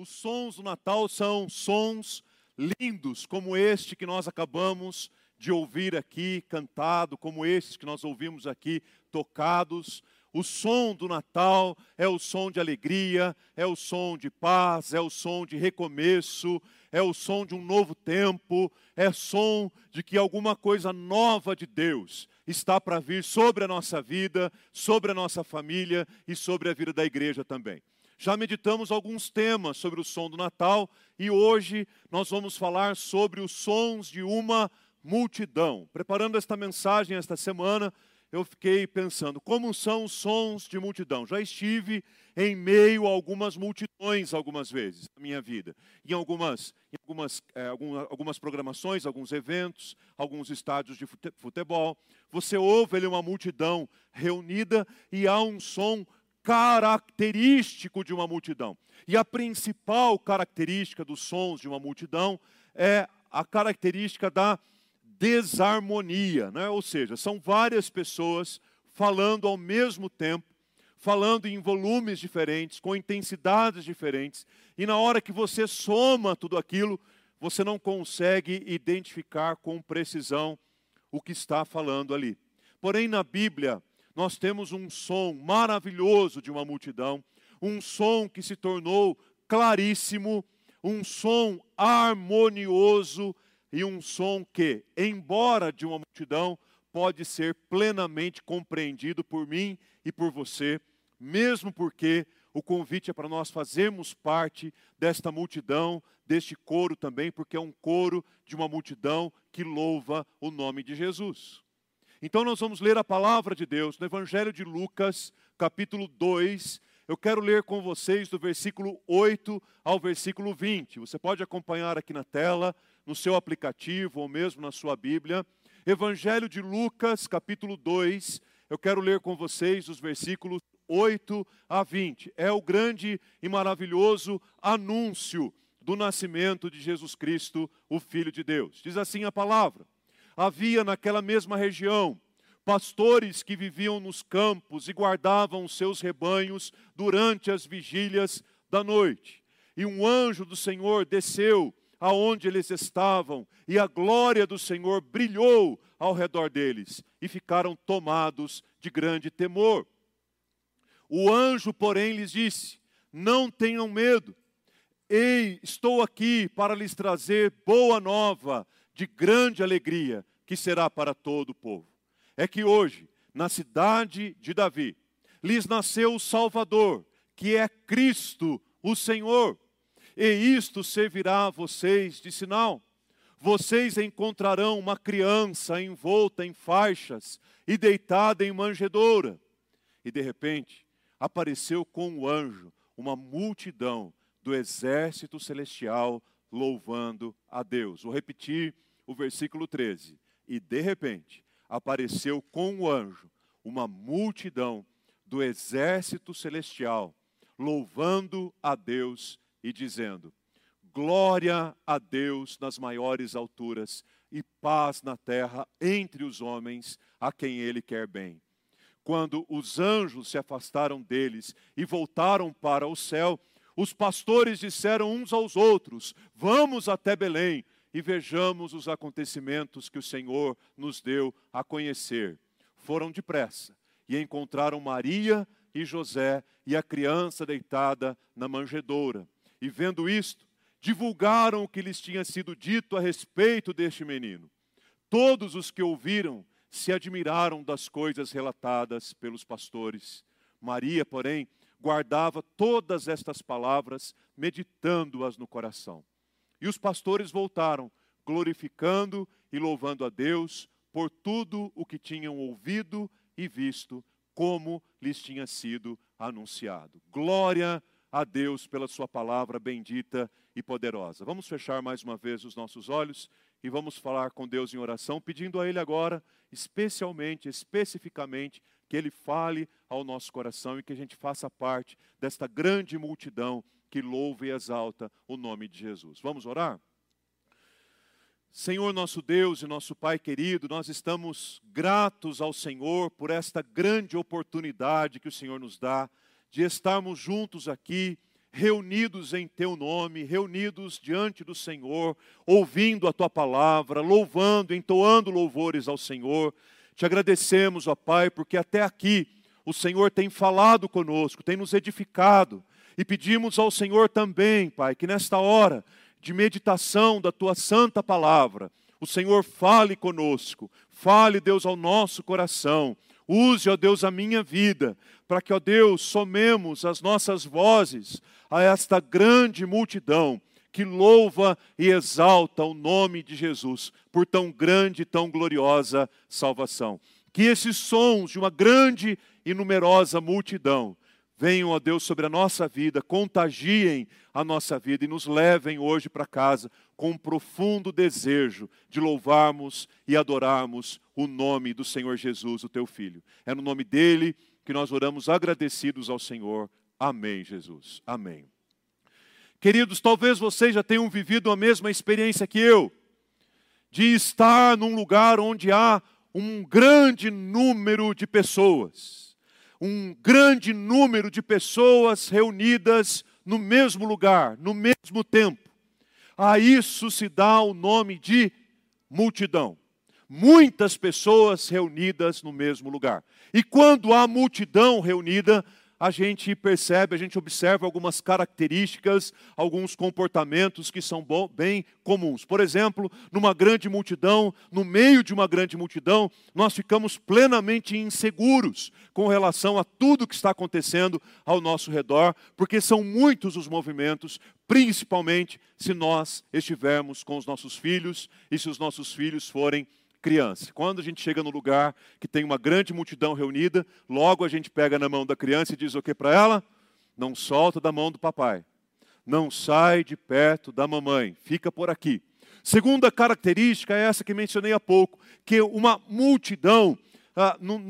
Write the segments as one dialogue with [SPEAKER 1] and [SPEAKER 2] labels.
[SPEAKER 1] Os sons do Natal são sons lindos, como este que nós acabamos de ouvir aqui cantado, como esses que nós ouvimos aqui tocados. O som do Natal é o som de alegria, é o som de paz, é o som de recomeço, é o som de um novo tempo, é som de que alguma coisa nova de Deus está para vir sobre a nossa vida, sobre a nossa família e sobre a vida da igreja também. Já meditamos alguns temas sobre o som do Natal e hoje nós vamos falar sobre os sons de uma multidão. Preparando esta mensagem esta semana, eu fiquei pensando como são os sons de multidão. Já estive em meio a algumas multidões algumas vezes na minha vida, em algumas, em algumas, é, algumas programações, alguns eventos, alguns estádios de futebol. Você ouve ali uma multidão reunida e há um som característico de uma multidão. E a principal característica dos sons de uma multidão é a característica da desarmonia, né? ou seja, são várias pessoas falando ao mesmo tempo, falando em volumes diferentes, com intensidades diferentes, e na hora que você soma tudo aquilo, você não consegue identificar com precisão o que está falando ali. Porém, na Bíblia, nós temos um som maravilhoso de uma multidão, um som que se tornou claríssimo, um som harmonioso e um som que, embora de uma multidão, pode ser plenamente compreendido por mim e por você, mesmo porque o convite é para nós fazermos parte desta multidão, deste coro também, porque é um coro de uma multidão que louva o nome de Jesus. Então nós vamos ler a palavra de Deus no Evangelho de Lucas, capítulo 2. Eu quero ler com vocês do versículo 8 ao versículo 20. Você pode acompanhar aqui na tela, no seu aplicativo ou mesmo na sua Bíblia. Evangelho de Lucas, capítulo 2. Eu quero ler com vocês os versículos 8 a 20. É o grande e maravilhoso anúncio do nascimento de Jesus Cristo, o Filho de Deus. Diz assim a palavra havia naquela mesma região pastores que viviam nos campos e guardavam seus rebanhos durante as vigílias da noite. E um anjo do Senhor desceu aonde eles estavam, e a glória do Senhor brilhou ao redor deles, e ficaram tomados de grande temor. O anjo, porém, lhes disse: Não tenham medo. Ei, estou aqui para lhes trazer boa nova de grande alegria, que será para todo o povo. É que hoje, na cidade de Davi, lhes nasceu o Salvador, que é Cristo, o Senhor. E isto servirá a vocês de sinal. Vocês encontrarão uma criança envolta em faixas e deitada em manjedoura. E de repente, apareceu com o anjo uma multidão do exército celestial louvando a Deus. Vou repetir o versículo 13. E de repente apareceu com o anjo uma multidão do exército celestial, louvando a Deus e dizendo: Glória a Deus nas maiores alturas e paz na terra entre os homens a quem ele quer bem. Quando os anjos se afastaram deles e voltaram para o céu, os pastores disseram uns aos outros: Vamos até Belém e vejamos os acontecimentos que o Senhor nos deu a conhecer. Foram depressa e encontraram Maria e José e a criança deitada na manjedoura. E vendo isto, divulgaram o que lhes tinha sido dito a respeito deste menino. Todos os que ouviram se admiraram das coisas relatadas pelos pastores. Maria, porém, guardava todas estas palavras, meditando-as no coração. E os pastores voltaram, glorificando e louvando a Deus por tudo o que tinham ouvido e visto, como lhes tinha sido anunciado. Glória a Deus pela Sua palavra bendita e poderosa. Vamos fechar mais uma vez os nossos olhos e vamos falar com Deus em oração, pedindo a Ele agora, especialmente, especificamente, que Ele fale ao nosso coração e que a gente faça parte desta grande multidão que louva e exalta o nome de Jesus. Vamos orar? Senhor nosso Deus e nosso Pai querido, nós estamos gratos ao Senhor por esta grande oportunidade que o Senhor nos dá de estarmos juntos aqui reunidos em teu nome, reunidos diante do Senhor, ouvindo a tua palavra, louvando, entoando louvores ao Senhor. Te agradecemos, ó Pai, porque até aqui o Senhor tem falado conosco, tem nos edificado. E pedimos ao Senhor também, Pai, que nesta hora de meditação da tua santa palavra, o Senhor fale conosco, fale, Deus, ao nosso coração. Use, ó Deus, a minha vida, para que, ó Deus, somemos as nossas vozes a esta grande multidão que louva e exalta o nome de Jesus por tão grande e tão gloriosa salvação. Que esses sons de uma grande e numerosa multidão venham, ó Deus, sobre a nossa vida, contagiem a nossa vida e nos levem hoje para casa com um profundo desejo de louvarmos e adorarmos o nome do Senhor Jesus, o teu Filho. É no nome dele que nós oramos agradecidos ao Senhor. Amém, Jesus. Amém. Queridos, talvez vocês já tenham vivido a mesma experiência que eu, de estar num lugar onde há um grande número de pessoas, um grande número de pessoas reunidas no mesmo lugar, no mesmo tempo. A isso se dá o nome de multidão. Muitas pessoas reunidas no mesmo lugar. E quando há multidão reunida, a gente percebe, a gente observa algumas características, alguns comportamentos que são bem comuns. Por exemplo, numa grande multidão, no meio de uma grande multidão, nós ficamos plenamente inseguros com relação a tudo que está acontecendo ao nosso redor, porque são muitos os movimentos, principalmente se nós estivermos com os nossos filhos e se os nossos filhos forem criança. Quando a gente chega no lugar que tem uma grande multidão reunida, logo a gente pega na mão da criança e diz o que para ela? Não solta da mão do papai. Não sai de perto da mamãe. Fica por aqui. Segunda característica é essa que mencionei há pouco, que uma multidão,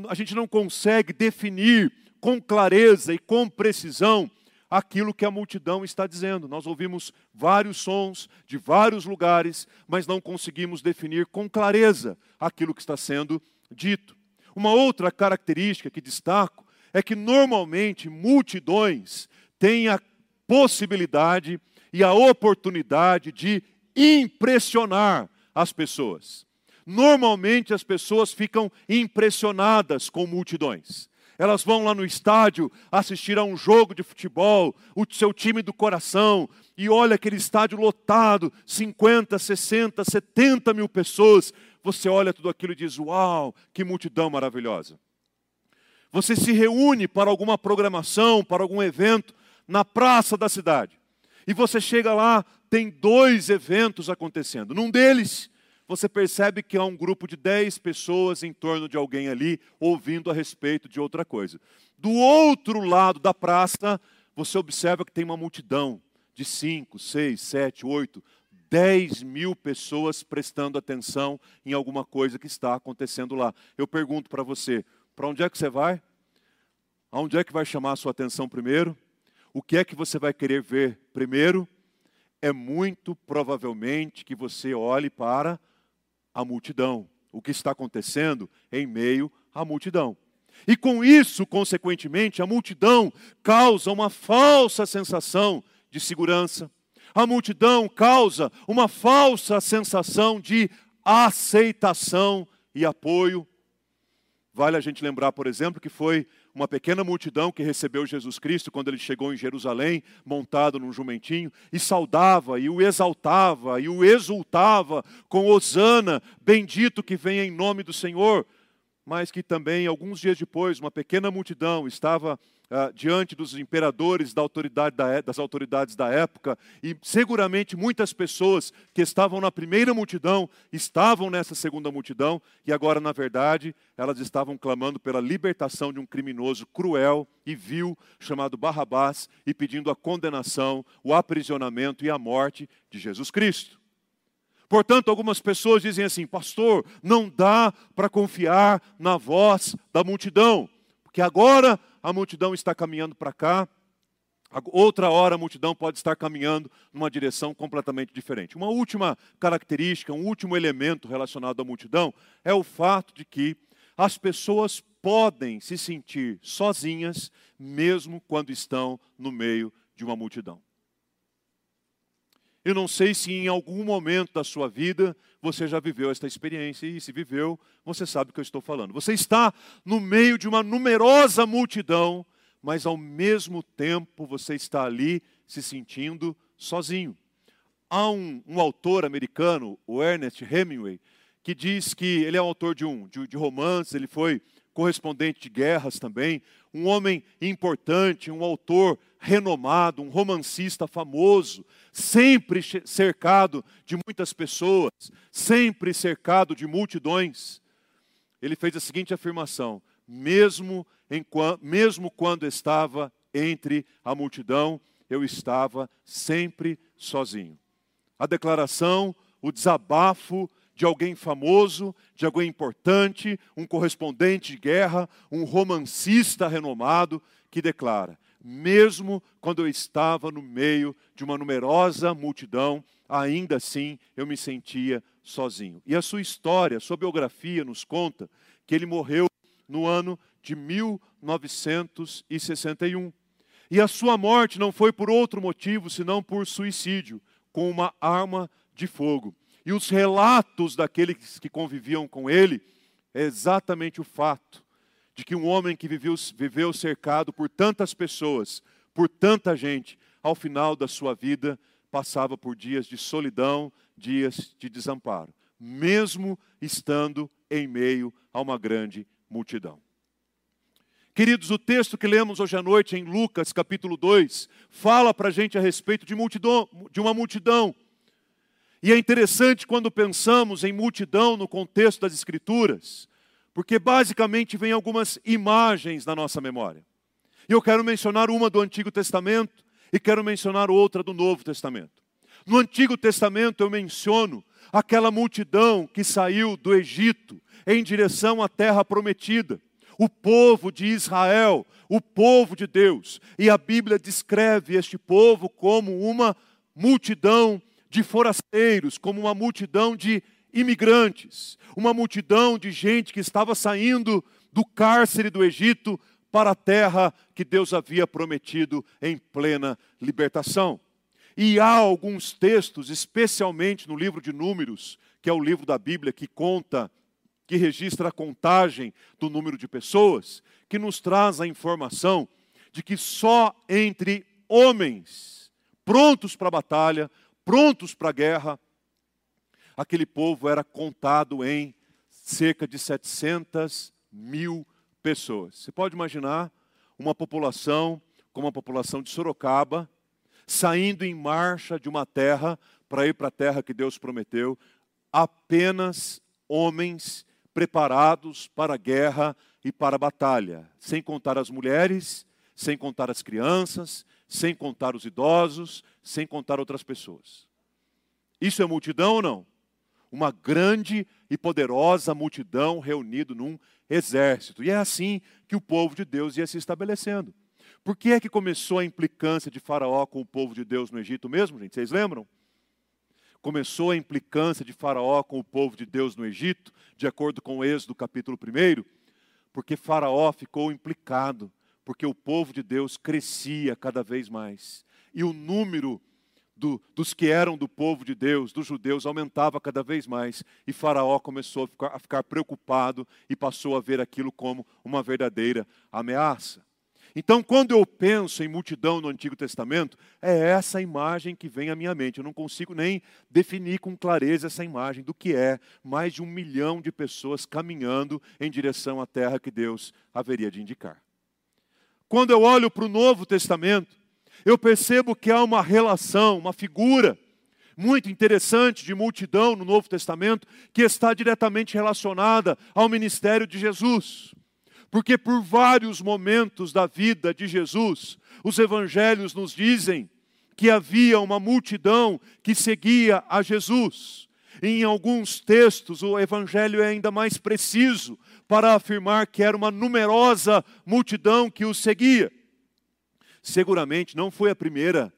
[SPEAKER 1] a gente não consegue definir com clareza e com precisão aquilo que a multidão está dizendo. Nós ouvimos vários sons de vários lugares, mas não conseguimos definir com clareza aquilo que está sendo dito. Uma outra característica que destaco é que normalmente multidões têm a possibilidade e a oportunidade de impressionar as pessoas. Normalmente as pessoas ficam impressionadas com multidões. Elas vão lá no estádio assistir a um jogo de futebol, o seu time do coração, e olha aquele estádio lotado 50, 60, 70 mil pessoas. Você olha tudo aquilo e diz: Uau, que multidão maravilhosa. Você se reúne para alguma programação, para algum evento, na praça da cidade. E você chega lá, tem dois eventos acontecendo. Num deles, você percebe que há um grupo de 10 pessoas em torno de alguém ali, ouvindo a respeito de outra coisa. Do outro lado da praça, você observa que tem uma multidão de 5, 6, 7, 8, 10 mil pessoas prestando atenção em alguma coisa que está acontecendo lá. Eu pergunto para você: para onde é que você vai? Aonde é que vai chamar a sua atenção primeiro? O que é que você vai querer ver primeiro? É muito provavelmente que você olhe para a multidão, o que está acontecendo em meio à multidão. E com isso, consequentemente, a multidão causa uma falsa sensação de segurança. A multidão causa uma falsa sensação de aceitação e apoio. Vale a gente lembrar, por exemplo, que foi uma pequena multidão que recebeu Jesus Cristo quando ele chegou em Jerusalém, montado num jumentinho, e saudava, e o exaltava, e o exultava com Osana, bendito que venha em nome do Senhor. Mas que também, alguns dias depois, uma pequena multidão estava ah, diante dos imperadores da autoridade da, é, das autoridades da época, e seguramente muitas pessoas que estavam na primeira multidão estavam nessa segunda multidão, e agora, na verdade, elas estavam clamando pela libertação de um criminoso cruel e vil chamado Barrabás e pedindo a condenação, o aprisionamento e a morte de Jesus Cristo. Portanto, algumas pessoas dizem assim: Pastor, não dá para confiar na voz da multidão, porque agora a multidão está caminhando para cá, outra hora a multidão pode estar caminhando numa direção completamente diferente. Uma última característica, um último elemento relacionado à multidão é o fato de que as pessoas podem se sentir sozinhas, mesmo quando estão no meio de uma multidão. Eu não sei se em algum momento da sua vida você já viveu esta experiência, e se viveu, você sabe o que eu estou falando. Você está no meio de uma numerosa multidão, mas ao mesmo tempo você está ali se sentindo sozinho. Há um, um autor americano, o Ernest Hemingway, que diz que ele é autor de um de, de romances, ele foi correspondente de guerras também, um homem importante, um autor renomado, um romancista famoso, sempre cercado de muitas pessoas, sempre cercado de multidões. Ele fez a seguinte afirmação: mesmo, em, mesmo quando estava entre a multidão, eu estava sempre sozinho. A declaração, o desabafo de alguém famoso, de alguém importante, um correspondente de guerra, um romancista renomado, que declara: mesmo quando eu estava no meio de uma numerosa multidão, ainda assim eu me sentia sozinho. E a sua história, a sua biografia nos conta que ele morreu no ano de 1961. E a sua morte não foi por outro motivo senão por suicídio, com uma arma de fogo. E os relatos daqueles que conviviam com ele é exatamente o fato de que um homem que viveu, viveu cercado por tantas pessoas, por tanta gente, ao final da sua vida passava por dias de solidão, dias de desamparo, mesmo estando em meio a uma grande multidão. Queridos, o texto que lemos hoje à noite em Lucas capítulo 2 fala para a gente a respeito de, multidão, de uma multidão e é interessante quando pensamos em multidão no contexto das Escrituras, porque basicamente vem algumas imagens na nossa memória. E eu quero mencionar uma do Antigo Testamento e quero mencionar outra do Novo Testamento. No Antigo Testamento eu menciono aquela multidão que saiu do Egito em direção à terra prometida. O povo de Israel, o povo de Deus. E a Bíblia descreve este povo como uma multidão de forasteiros, como uma multidão de imigrantes, uma multidão de gente que estava saindo do cárcere do Egito para a terra que Deus havia prometido em plena libertação. E há alguns textos, especialmente no livro de Números, que é o livro da Bíblia que conta, que registra a contagem do número de pessoas, que nos traz a informação de que só entre homens prontos para a batalha prontos para a guerra, aquele povo era contado em cerca de 700 mil pessoas. Você pode imaginar uma população como a população de Sorocaba, saindo em marcha de uma terra para ir para a terra que Deus prometeu, apenas homens preparados para a guerra e para a batalha, sem contar as mulheres, sem contar as crianças, sem contar os idosos, sem contar outras pessoas. Isso é multidão ou não? Uma grande e poderosa multidão reunida num exército. E é assim que o povo de Deus ia se estabelecendo. Por que é que começou a implicância de Faraó com o povo de Deus no Egito mesmo, gente? Vocês lembram? Começou a implicância de Faraó com o povo de Deus no Egito, de acordo com o Êxodo capítulo 1, porque Faraó ficou implicado porque o povo de Deus crescia cada vez mais. E o número do, dos que eram do povo de Deus, dos judeus, aumentava cada vez mais. E Faraó começou a ficar, a ficar preocupado e passou a ver aquilo como uma verdadeira ameaça. Então, quando eu penso em multidão no Antigo Testamento, é essa imagem que vem à minha mente. Eu não consigo nem definir com clareza essa imagem do que é mais de um milhão de pessoas caminhando em direção à terra que Deus haveria de indicar. Quando eu olho para o Novo Testamento, eu percebo que há uma relação, uma figura muito interessante de multidão no Novo Testamento que está diretamente relacionada ao ministério de Jesus. Porque por vários momentos da vida de Jesus, os evangelhos nos dizem que havia uma multidão que seguia a Jesus. Em alguns textos, o evangelho é ainda mais preciso para afirmar que era uma numerosa multidão que o seguia. Seguramente não foi a primeira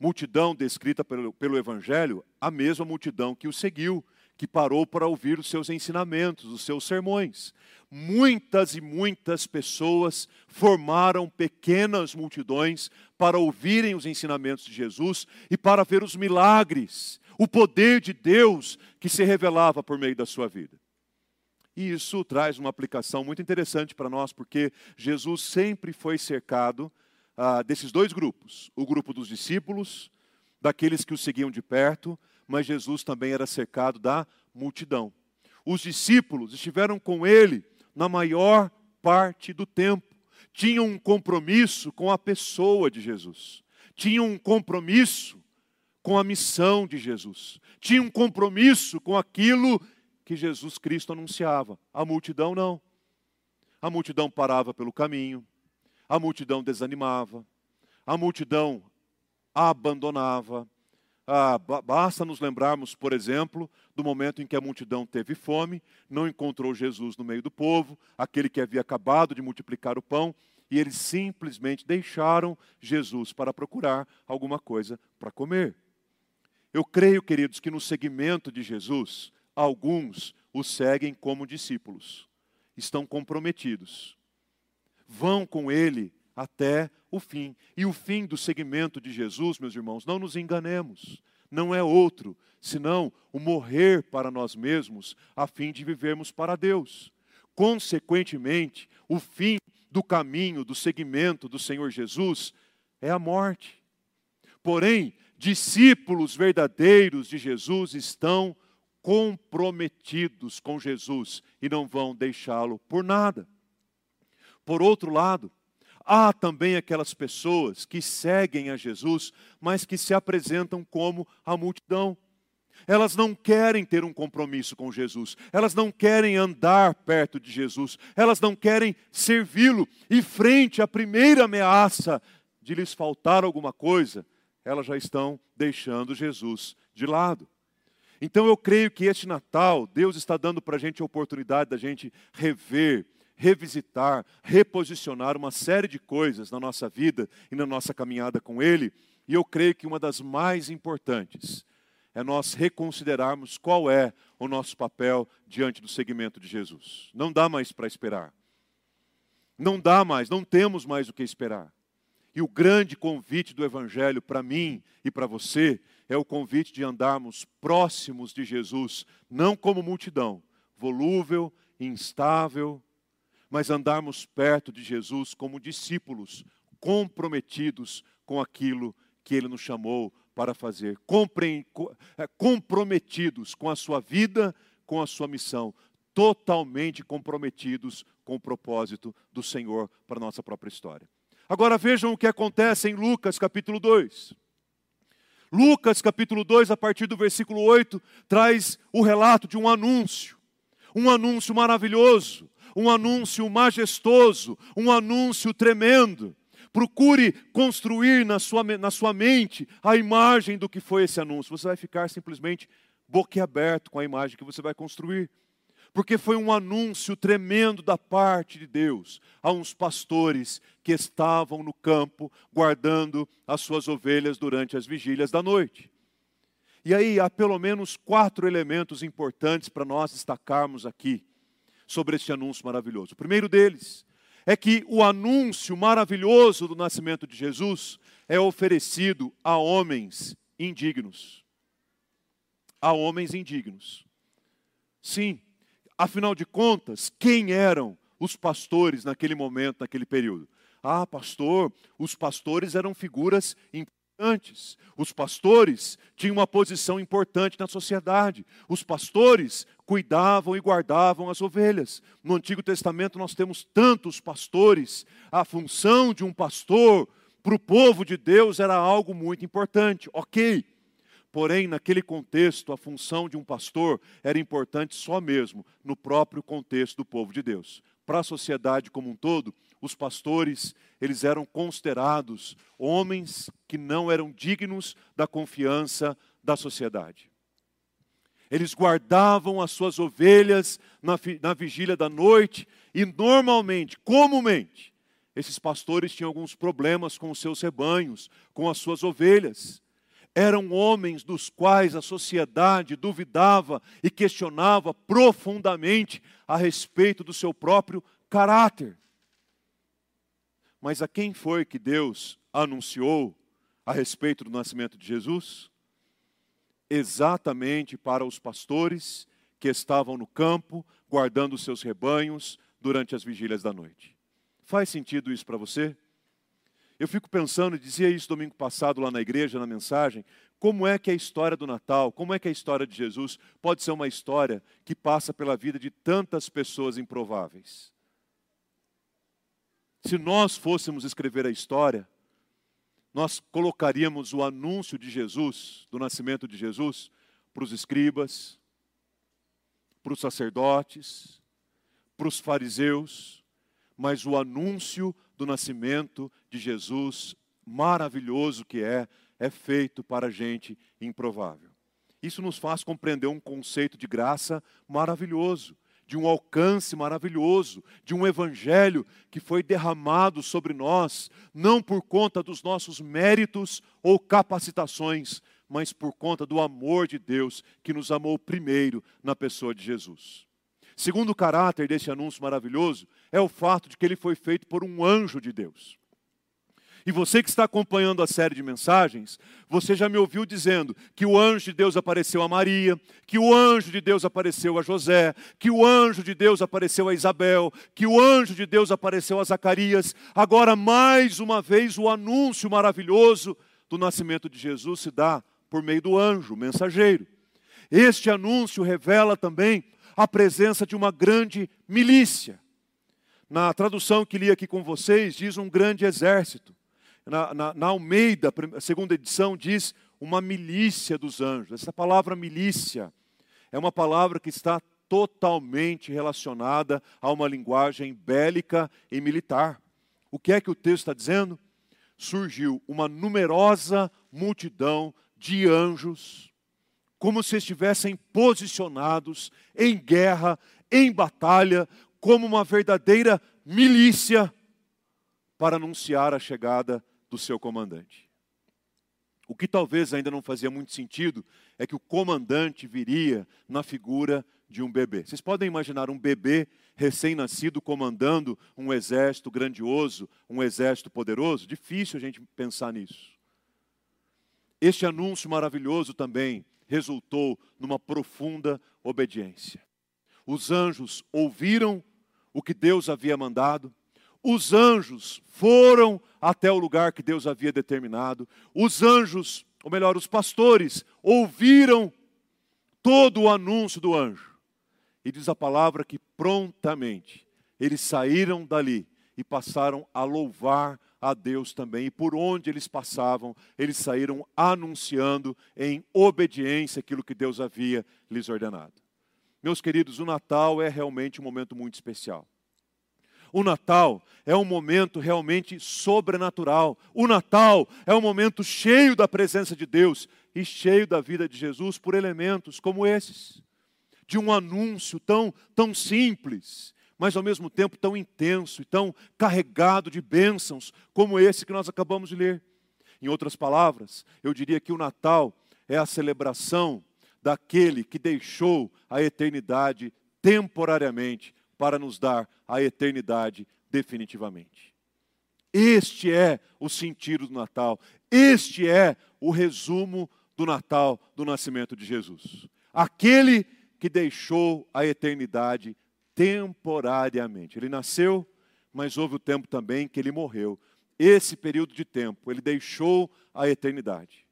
[SPEAKER 1] multidão descrita pelo, pelo evangelho, a mesma multidão que o seguiu, que parou para ouvir os seus ensinamentos, os seus sermões. Muitas e muitas pessoas formaram pequenas multidões para ouvirem os ensinamentos de Jesus e para ver os milagres, o poder de Deus que se revelava por meio da sua vida. E isso traz uma aplicação muito interessante para nós, porque Jesus sempre foi cercado ah, desses dois grupos: o grupo dos discípulos, daqueles que o seguiam de perto, mas Jesus também era cercado da multidão. Os discípulos estiveram com ele na maior parte do tempo, tinham um compromisso com a pessoa de Jesus, tinham um compromisso com a missão de Jesus, tinham um compromisso com aquilo que Jesus Cristo anunciava. A multidão não. A multidão parava pelo caminho, a multidão desanimava, a multidão abandonava, ah, basta nos lembrarmos, por exemplo, do momento em que a multidão teve fome, não encontrou Jesus no meio do povo, aquele que havia acabado de multiplicar o pão, e eles simplesmente deixaram Jesus para procurar alguma coisa para comer. Eu creio, queridos, que no segmento de Jesus, alguns o seguem como discípulos, estão comprometidos, vão com ele até o fim. E o fim do segmento de Jesus, meus irmãos, não nos enganemos, não é outro senão o morrer para nós mesmos, a fim de vivermos para Deus. Consequentemente, o fim do caminho, do segmento do Senhor Jesus é a morte. Porém, discípulos verdadeiros de Jesus estão comprometidos com Jesus e não vão deixá-lo por nada. Por outro lado, Há também aquelas pessoas que seguem a Jesus, mas que se apresentam como a multidão. Elas não querem ter um compromisso com Jesus, elas não querem andar perto de Jesus, elas não querem servi-lo, e frente à primeira ameaça de lhes faltar alguma coisa, elas já estão deixando Jesus de lado. Então eu creio que este Natal, Deus está dando para a gente a oportunidade da gente rever revisitar, reposicionar uma série de coisas na nossa vida e na nossa caminhada com Ele. E eu creio que uma das mais importantes é nós reconsiderarmos qual é o nosso papel diante do segmento de Jesus. Não dá mais para esperar. Não dá mais, não temos mais o que esperar. E o grande convite do Evangelho para mim e para você é o convite de andarmos próximos de Jesus, não como multidão, volúvel, instável, mas andarmos perto de Jesus como discípulos, comprometidos com aquilo que Ele nos chamou para fazer, é, comprometidos com a sua vida, com a sua missão, totalmente comprometidos com o propósito do Senhor para a nossa própria história. Agora vejam o que acontece em Lucas capítulo 2. Lucas capítulo 2, a partir do versículo 8, traz o relato de um anúncio, um anúncio maravilhoso, um anúncio majestoso, um anúncio tremendo. Procure construir na sua, na sua mente a imagem do que foi esse anúncio. Você vai ficar simplesmente boquiaberto com a imagem que você vai construir. Porque foi um anúncio tremendo da parte de Deus a uns pastores que estavam no campo guardando as suas ovelhas durante as vigílias da noite. E aí há pelo menos quatro elementos importantes para nós destacarmos aqui sobre este anúncio maravilhoso. O primeiro deles é que o anúncio maravilhoso do nascimento de Jesus é oferecido a homens indignos. A homens indignos. Sim, afinal de contas, quem eram os pastores naquele momento, naquele período? Ah, pastor, os pastores eram figuras importantes. Os pastores tinham uma posição importante na sociedade. Os pastores cuidavam e guardavam as ovelhas. No Antigo Testamento nós temos tantos pastores. A função de um pastor para o povo de Deus era algo muito importante. Ok. Porém, naquele contexto, a função de um pastor era importante só mesmo no próprio contexto do povo de Deus. Para a sociedade como um todo, os pastores, eles eram considerados homens que não eram dignos da confiança da sociedade. Eles guardavam as suas ovelhas na, na vigília da noite e normalmente, comumente, esses pastores tinham alguns problemas com os seus rebanhos, com as suas ovelhas. eram homens dos quais a sociedade duvidava e questionava profundamente a respeito do seu próprio caráter. Mas a quem foi que Deus anunciou a respeito do nascimento de Jesus? Exatamente para os pastores que estavam no campo, guardando seus rebanhos durante as vigílias da noite. Faz sentido isso para você? Eu fico pensando, dizia isso domingo passado lá na igreja, na mensagem, como é que a história do Natal, como é que a história de Jesus pode ser uma história que passa pela vida de tantas pessoas improváveis. Se nós fôssemos escrever a história, nós colocaríamos o anúncio de Jesus, do nascimento de Jesus, para os escribas, para os sacerdotes, para os fariseus, mas o anúncio do nascimento de Jesus, maravilhoso que é, é feito para gente improvável. Isso nos faz compreender um conceito de graça maravilhoso, de um alcance maravilhoso, de um evangelho que foi derramado sobre nós, não por conta dos nossos méritos ou capacitações, mas por conta do amor de Deus que nos amou primeiro na pessoa de Jesus. Segundo caráter desse anúncio maravilhoso é o fato de que ele foi feito por um anjo de Deus. E você que está acompanhando a série de mensagens, você já me ouviu dizendo que o anjo de Deus apareceu a Maria, que o anjo de Deus apareceu a José, que o anjo de Deus apareceu a Isabel, que o anjo de Deus apareceu a Zacarias. Agora, mais uma vez, o anúncio maravilhoso do nascimento de Jesus se dá por meio do anjo, mensageiro. Este anúncio revela também a presença de uma grande milícia. Na tradução que li aqui com vocês, diz um grande exército. Na, na, na Almeida, segunda edição, diz uma milícia dos anjos. Essa palavra milícia é uma palavra que está totalmente relacionada a uma linguagem bélica e militar. O que é que o texto está dizendo? Surgiu uma numerosa multidão de anjos como se estivessem posicionados em guerra, em batalha, como uma verdadeira milícia para anunciar a chegada do seu comandante. O que talvez ainda não fazia muito sentido é que o comandante viria na figura de um bebê. Vocês podem imaginar um bebê recém-nascido comandando um exército grandioso, um exército poderoso? Difícil a gente pensar nisso. Este anúncio maravilhoso também resultou numa profunda obediência. Os anjos ouviram o que Deus havia mandado, os anjos foram até o lugar que Deus havia determinado, os anjos, ou melhor, os pastores, ouviram todo o anúncio do anjo. E diz a palavra que prontamente eles saíram dali e passaram a louvar a Deus também. E por onde eles passavam, eles saíram anunciando em obediência aquilo que Deus havia lhes ordenado. Meus queridos, o Natal é realmente um momento muito especial. O Natal é um momento realmente sobrenatural. O Natal é um momento cheio da presença de Deus e cheio da vida de Jesus por elementos como esses, de um anúncio tão, tão simples mas ao mesmo tempo tão intenso e tão carregado de bênçãos como esse que nós acabamos de ler. Em outras palavras, eu diria que o Natal é a celebração daquele que deixou a eternidade temporariamente para nos dar a eternidade definitivamente. Este é o sentido do Natal, este é o resumo do Natal, do nascimento de Jesus. Aquele que deixou a eternidade temporariamente. Ele nasceu, mas houve o tempo também que ele morreu. Esse período de tempo, ele deixou a eternidade.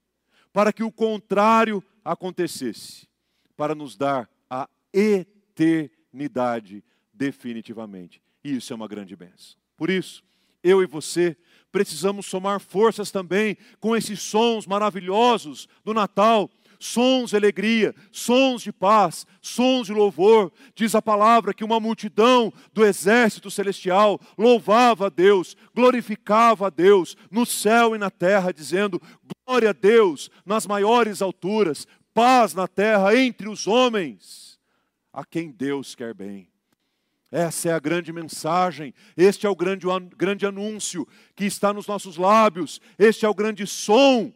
[SPEAKER 1] Para que o contrário acontecesse, para nos dar a eternidade definitivamente. E isso é uma grande bênção. Por isso, eu e você precisamos somar forças também com esses sons maravilhosos do Natal sons de alegria, sons de paz, sons de louvor. Diz a palavra que uma multidão do exército celestial louvava a Deus, glorificava a Deus no céu e na terra, dizendo: Glória a Deus nas maiores alturas, paz na terra entre os homens, a quem Deus quer bem. Essa é a grande mensagem, este é o grande, grande anúncio que está nos nossos lábios, este é o grande som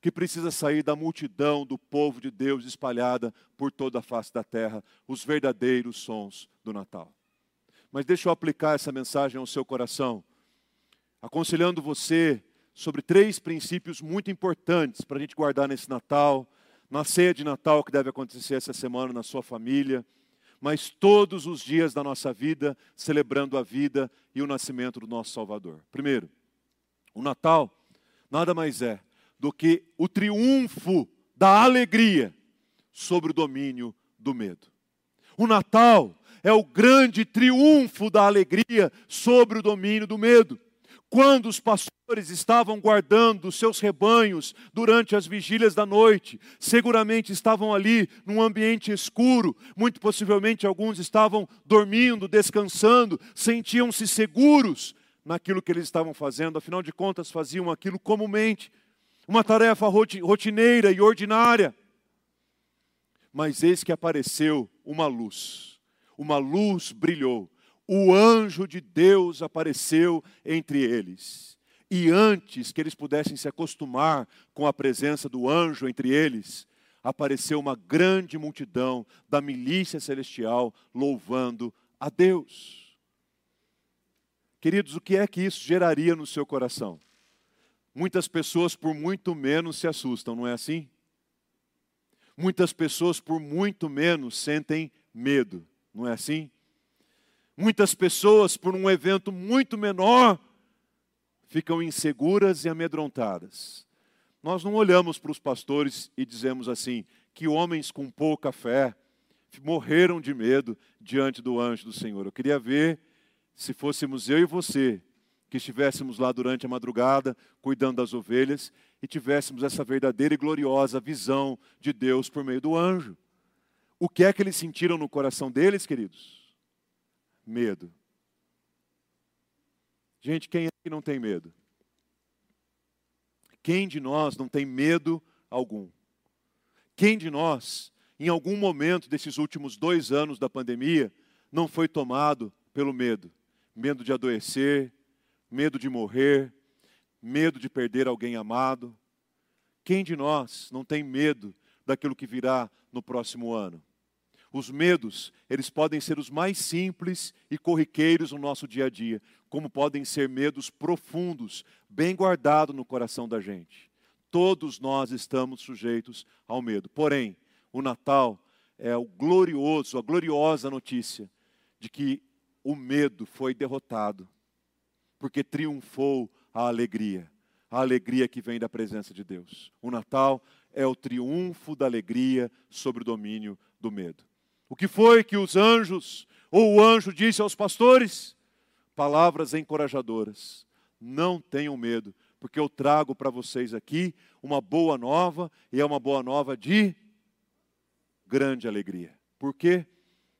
[SPEAKER 1] que precisa sair da multidão do povo de Deus espalhada por toda a face da terra, os verdadeiros sons do Natal. Mas deixa eu aplicar essa mensagem ao seu coração, aconselhando você sobre três princípios muito importantes para a gente guardar nesse Natal, na ceia de Natal que deve acontecer essa semana na sua família, mas todos os dias da nossa vida, celebrando a vida e o nascimento do nosso Salvador. Primeiro, o Natal nada mais é do que o triunfo da alegria sobre o domínio do medo. O Natal é o grande triunfo da alegria sobre o domínio do medo. Quando os pastores estavam guardando os seus rebanhos durante as vigílias da noite, seguramente estavam ali num ambiente escuro, muito possivelmente alguns estavam dormindo, descansando, sentiam-se seguros naquilo que eles estavam fazendo, afinal de contas faziam aquilo comumente uma tarefa rotineira e ordinária. Mas eis que apareceu uma luz, uma luz brilhou, o anjo de Deus apareceu entre eles. E antes que eles pudessem se acostumar com a presença do anjo entre eles, apareceu uma grande multidão da milícia celestial louvando a Deus. Queridos, o que é que isso geraria no seu coração? Muitas pessoas por muito menos se assustam, não é assim? Muitas pessoas por muito menos sentem medo, não é assim? Muitas pessoas por um evento muito menor ficam inseguras e amedrontadas. Nós não olhamos para os pastores e dizemos assim: que homens com pouca fé morreram de medo diante do anjo do Senhor. Eu queria ver se fôssemos eu e você que estivéssemos lá durante a madrugada, cuidando das ovelhas, e tivéssemos essa verdadeira e gloriosa visão de Deus por meio do anjo. O que é que eles sentiram no coração deles, queridos? Medo. Gente, quem é que não tem medo? Quem de nós não tem medo algum? Quem de nós, em algum momento desses últimos dois anos da pandemia, não foi tomado pelo medo? Medo de adoecer, medo de morrer, medo de perder alguém amado. Quem de nós não tem medo daquilo que virá no próximo ano? Os medos, eles podem ser os mais simples e corriqueiros no nosso dia a dia, como podem ser medos profundos, bem guardados no coração da gente. Todos nós estamos sujeitos ao medo. Porém, o Natal é o glorioso, a gloriosa notícia de que o medo foi derrotado porque triunfou a alegria, a alegria que vem da presença de Deus. O Natal é o triunfo da alegria sobre o domínio do medo. O que foi que os anjos, ou o anjo disse aos pastores? Palavras encorajadoras. Não tenham medo, porque eu trago para vocês aqui uma boa nova, e é uma boa nova de grande alegria. Por quê?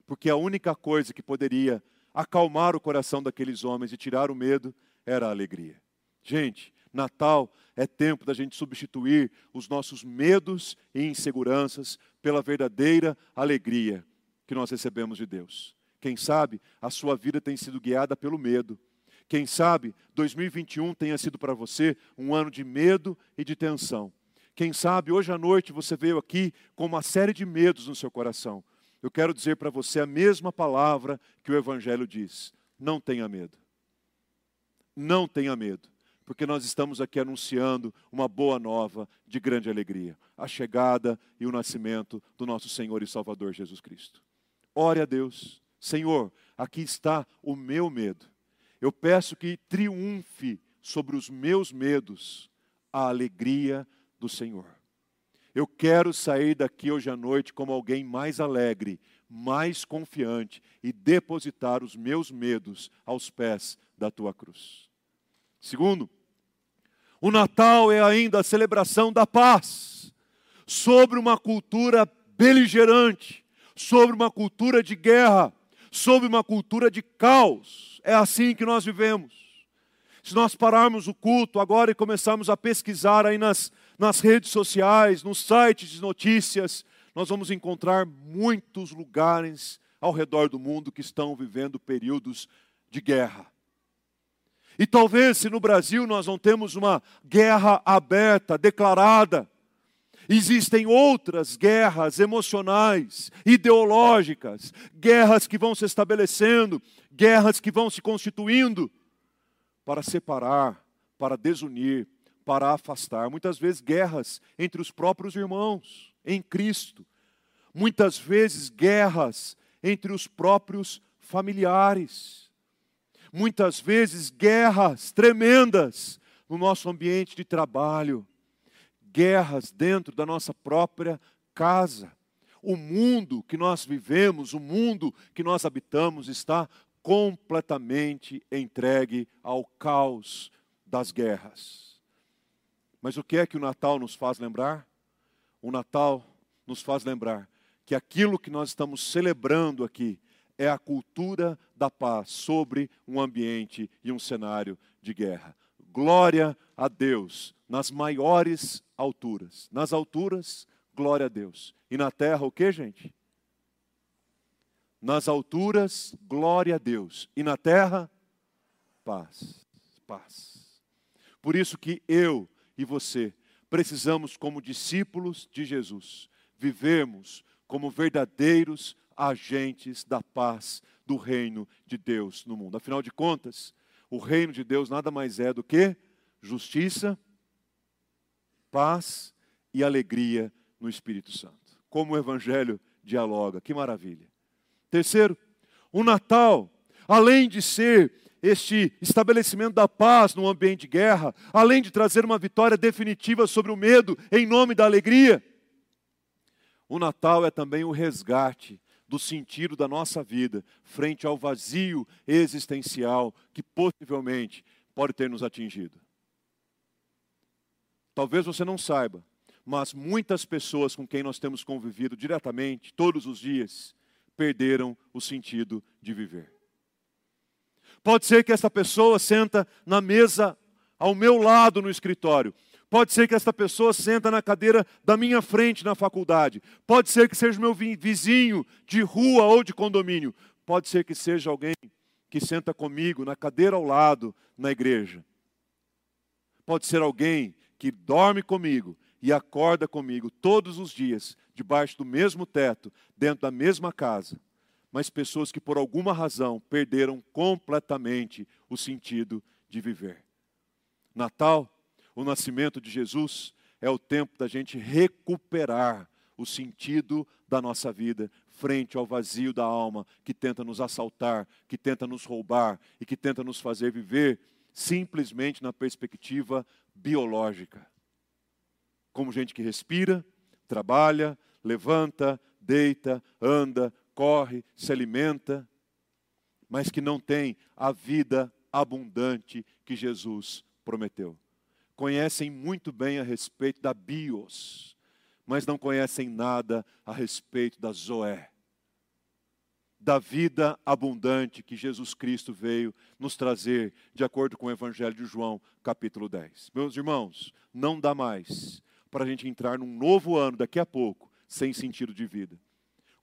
[SPEAKER 1] Porque a única coisa que poderia acalmar o coração daqueles homens e tirar o medo era a alegria. Gente, Natal é tempo da gente substituir os nossos medos e inseguranças pela verdadeira alegria que nós recebemos de Deus. Quem sabe a sua vida tem sido guiada pelo medo. Quem sabe 2021 tenha sido para você um ano de medo e de tensão. Quem sabe hoje à noite você veio aqui com uma série de medos no seu coração eu quero dizer para você a mesma palavra que o Evangelho diz: não tenha medo. Não tenha medo, porque nós estamos aqui anunciando uma boa nova de grande alegria a chegada e o nascimento do nosso Senhor e Salvador Jesus Cristo. Ore a Deus, Senhor, aqui está o meu medo. Eu peço que triunfe sobre os meus medos a alegria do Senhor. Eu quero sair daqui hoje à noite como alguém mais alegre, mais confiante e depositar os meus medos aos pés da tua cruz. Segundo, o Natal é ainda a celebração da paz, sobre uma cultura beligerante, sobre uma cultura de guerra, sobre uma cultura de caos. É assim que nós vivemos. Se nós pararmos o culto agora e começarmos a pesquisar aí nas nas redes sociais, nos sites de notícias, nós vamos encontrar muitos lugares ao redor do mundo que estão vivendo períodos de guerra. E talvez se no Brasil nós não temos uma guerra aberta, declarada, existem outras guerras emocionais, ideológicas, guerras que vão se estabelecendo, guerras que vão se constituindo para separar, para desunir, para afastar. Muitas vezes guerras entre os próprios irmãos em Cristo. Muitas vezes guerras entre os próprios familiares muitas vezes guerras tremendas no nosso ambiente de trabalho, guerras dentro da nossa própria casa. O mundo que nós vivemos, o mundo que nós habitamos, está completamente entregue ao caos das guerras. Mas o que é que o Natal nos faz lembrar? O Natal nos faz lembrar que aquilo que nós estamos celebrando aqui é a cultura da paz sobre um ambiente e um cenário de guerra. Glória a Deus nas maiores alturas. Nas alturas, glória a Deus. E na terra, o que, gente? Nas alturas, glória a Deus. E na terra, paz. Paz. Por isso que eu e você precisamos, como discípulos de Jesus, vivermos como verdadeiros agentes da paz do reino de Deus no mundo. Afinal de contas, o reino de Deus nada mais é do que justiça, paz e alegria no Espírito Santo. Como o Evangelho dialoga, que maravilha. Terceiro, o Natal, além de ser este estabelecimento da paz no ambiente de guerra, além de trazer uma vitória definitiva sobre o medo em nome da alegria, o Natal é também o resgate do sentido da nossa vida frente ao vazio existencial que possivelmente pode ter nos atingido. Talvez você não saiba, mas muitas pessoas com quem nós temos convivido diretamente, todos os dias, perderam o sentido de viver. Pode ser que essa pessoa senta na mesa ao meu lado no escritório Pode ser que essa pessoa senta na cadeira da minha frente na faculdade. Pode ser que seja meu vizinho de rua ou de condomínio. Pode ser que seja alguém que senta comigo na cadeira ao lado na igreja. Pode ser alguém que dorme comigo e acorda comigo todos os dias, debaixo do mesmo teto, dentro da mesma casa. Mas pessoas que por alguma razão perderam completamente o sentido de viver. Natal o nascimento de Jesus é o tempo da gente recuperar o sentido da nossa vida frente ao vazio da alma que tenta nos assaltar, que tenta nos roubar e que tenta nos fazer viver simplesmente na perspectiva biológica. Como gente que respira, trabalha, levanta, deita, anda, corre, se alimenta, mas que não tem a vida abundante que Jesus prometeu conhecem muito bem a respeito da bios, mas não conhecem nada a respeito da zoé, da vida abundante que Jesus Cristo veio nos trazer, de acordo com o Evangelho de João, capítulo 10. Meus irmãos, não dá mais para a gente entrar num novo ano daqui a pouco, sem sentido de vida,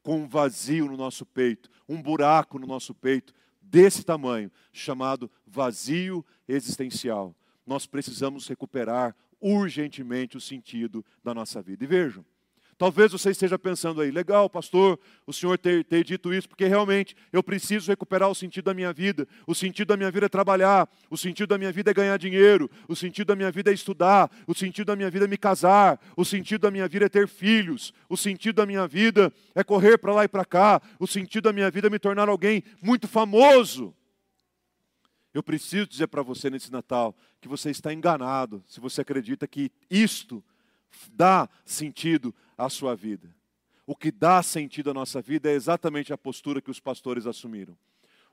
[SPEAKER 1] com um vazio no nosso peito, um buraco no nosso peito, desse tamanho, chamado vazio existencial nós precisamos recuperar urgentemente o sentido da nossa vida. E vejam, talvez você esteja pensando aí, legal, pastor, o senhor ter, ter dito isso, porque realmente eu preciso recuperar o sentido da minha vida. O sentido da minha vida é trabalhar, o sentido da minha vida é ganhar dinheiro, o sentido da minha vida é estudar, o sentido da minha vida é me casar, o sentido da minha vida é ter filhos, o sentido da minha vida é correr para lá e para cá, o sentido da minha vida é me tornar alguém muito famoso. Eu preciso dizer para você nesse Natal que você está enganado se você acredita que isto dá sentido à sua vida. O que dá sentido à nossa vida é exatamente a postura que os pastores assumiram.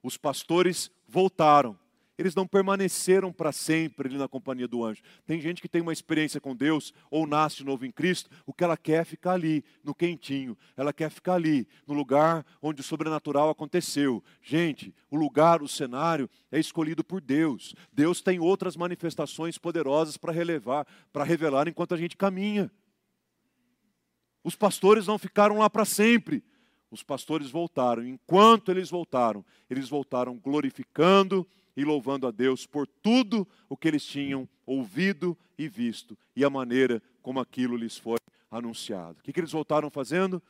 [SPEAKER 1] Os pastores voltaram eles não permaneceram para sempre ali na companhia do anjo. Tem gente que tem uma experiência com Deus ou nasce novo em Cristo, o que ela quer é ficar ali, no quentinho. Ela quer ficar ali, no lugar onde o sobrenatural aconteceu. Gente, o lugar, o cenário é escolhido por Deus. Deus tem outras manifestações poderosas para relevar, para revelar enquanto a gente caminha. Os pastores não ficaram lá para sempre. Os pastores voltaram. Enquanto eles voltaram, eles voltaram glorificando e louvando a Deus por tudo o que eles tinham ouvido e visto e a maneira como aquilo lhes foi anunciado. O que, que eles voltaram fazendo?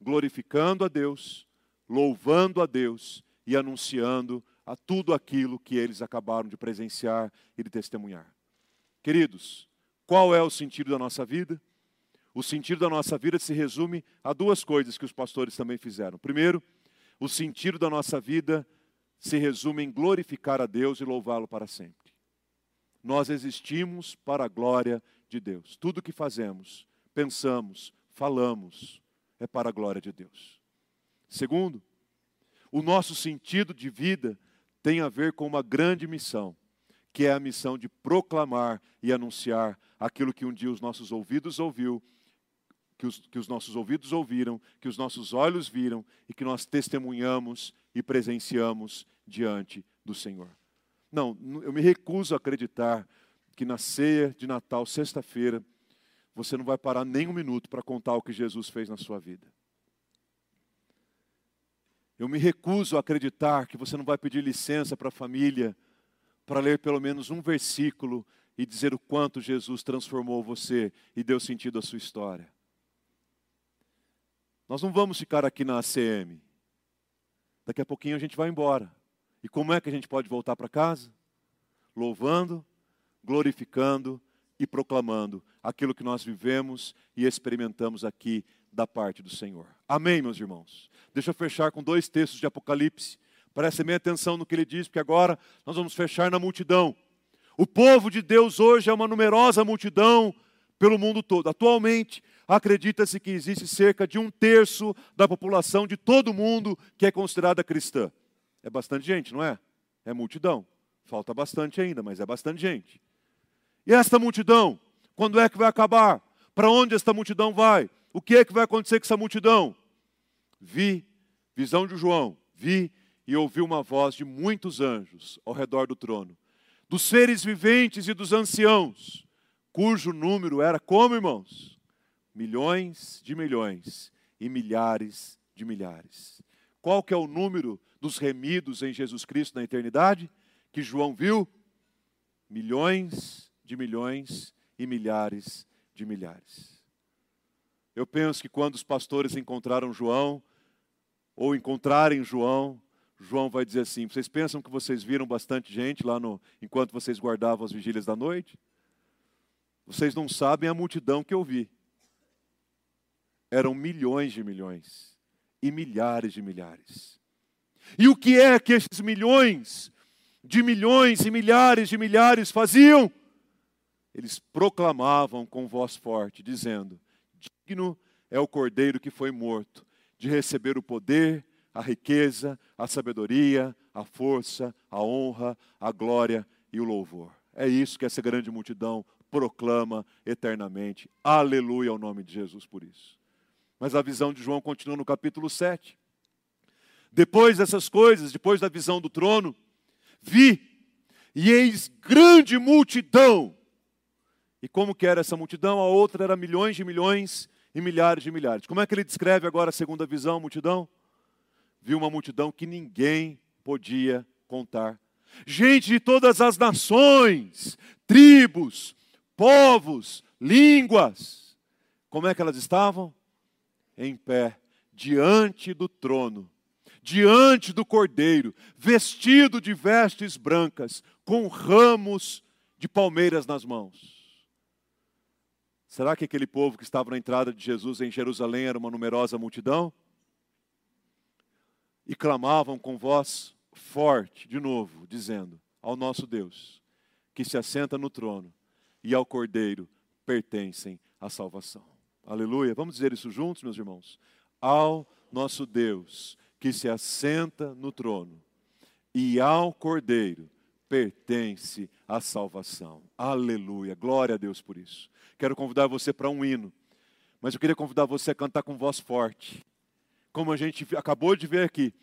[SPEAKER 1] Glorificando a Deus, louvando a Deus e anunciando a tudo aquilo que eles acabaram de presenciar e de testemunhar. Queridos, qual é o sentido da nossa vida? O sentido da nossa vida se resume a duas coisas que os pastores também fizeram. Primeiro, o sentido da nossa vida se resume em glorificar a Deus e louvá-lo para sempre. Nós existimos para a glória de Deus. Tudo que fazemos, pensamos, falamos, é para a glória de Deus. Segundo, o nosso sentido de vida tem a ver com uma grande missão, que é a missão de proclamar e anunciar aquilo que um dia os nossos ouvidos ouviu, que os, que os nossos ouvidos ouviram, que os nossos olhos viram e que nós testemunhamos e presenciamos diante do Senhor. Não, eu me recuso a acreditar que na ceia de Natal, sexta-feira, você não vai parar nem um minuto para contar o que Jesus fez na sua vida. Eu me recuso a acreditar que você não vai pedir licença para a família para ler pelo menos um versículo e dizer o quanto Jesus transformou você e deu sentido à sua história. Nós não vamos ficar aqui na ACM. Daqui a pouquinho a gente vai embora. E como é que a gente pode voltar para casa? Louvando, glorificando e proclamando aquilo que nós vivemos e experimentamos aqui da parte do Senhor. Amém, meus irmãos? Deixa eu fechar com dois textos de Apocalipse. Preste bem atenção no que ele diz, porque agora nós vamos fechar na multidão. O povo de Deus hoje é uma numerosa multidão pelo mundo todo. Atualmente, acredita-se que existe cerca de um terço da população de todo mundo que é considerada cristã. É bastante gente, não é? É multidão. Falta bastante ainda, mas é bastante gente. E esta multidão, quando é que vai acabar? Para onde esta multidão vai? O que é que vai acontecer com essa multidão? Vi, visão de João, vi e ouvi uma voz de muitos anjos ao redor do trono, dos seres viventes e dos anciãos, cujo número era como, irmãos? Milhões de milhões e milhares de milhares. Qual que é o número dos remidos em Jesus Cristo na eternidade que João viu? Milhões de milhões e milhares de milhares. Eu penso que quando os pastores encontraram João, ou encontrarem João, João vai dizer assim: vocês pensam que vocês viram bastante gente lá no, enquanto vocês guardavam as vigílias da noite? Vocês não sabem a multidão que eu vi. Eram milhões de milhões e milhares de milhares. E o que é que esses milhões de milhões e milhares de milhares faziam? Eles proclamavam com voz forte, dizendo: Digno é o cordeiro que foi morto de receber o poder, a riqueza, a sabedoria, a força, a honra, a glória e o louvor. É isso que essa grande multidão proclama eternamente. Aleluia ao nome de Jesus por isso. Mas a visão de João continua no capítulo 7. Depois dessas coisas, depois da visão do trono, vi e eis grande multidão. E como que era essa multidão? A outra era milhões de milhões e milhares de milhares. Como é que ele descreve agora a segunda visão, a multidão? Viu uma multidão que ninguém podia contar. Gente de todas as nações, tribos, povos, línguas. Como é que elas estavam? Em pé, diante do trono, diante do cordeiro, vestido de vestes brancas, com ramos de palmeiras nas mãos. Será que aquele povo que estava na entrada de Jesus em Jerusalém era uma numerosa multidão? E clamavam com voz forte, de novo, dizendo: Ao nosso Deus, que se assenta no trono, e ao Cordeiro pertencem a salvação. Aleluia. Vamos dizer isso juntos, meus irmãos? Ao nosso Deus, que se assenta no trono, e ao Cordeiro pertence a salvação. Aleluia. Glória a Deus por isso. Quero convidar você para um hino, mas eu queria convidar você a cantar com voz forte, como a gente acabou de ver aqui.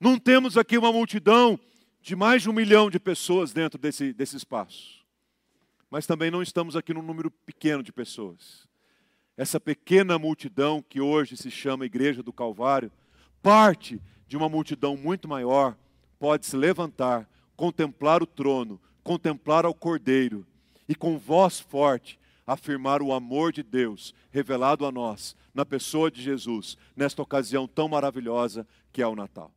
[SPEAKER 1] Não temos aqui uma multidão de mais de um milhão de pessoas dentro desse, desse espaço. Mas também não estamos aqui num número pequeno de pessoas. Essa pequena multidão que hoje se chama Igreja do Calvário, parte de uma multidão muito maior, pode se levantar contemplar o trono, contemplar ao Cordeiro e com voz forte afirmar o amor de Deus revelado a nós na pessoa de Jesus, nesta ocasião tão maravilhosa que é o Natal.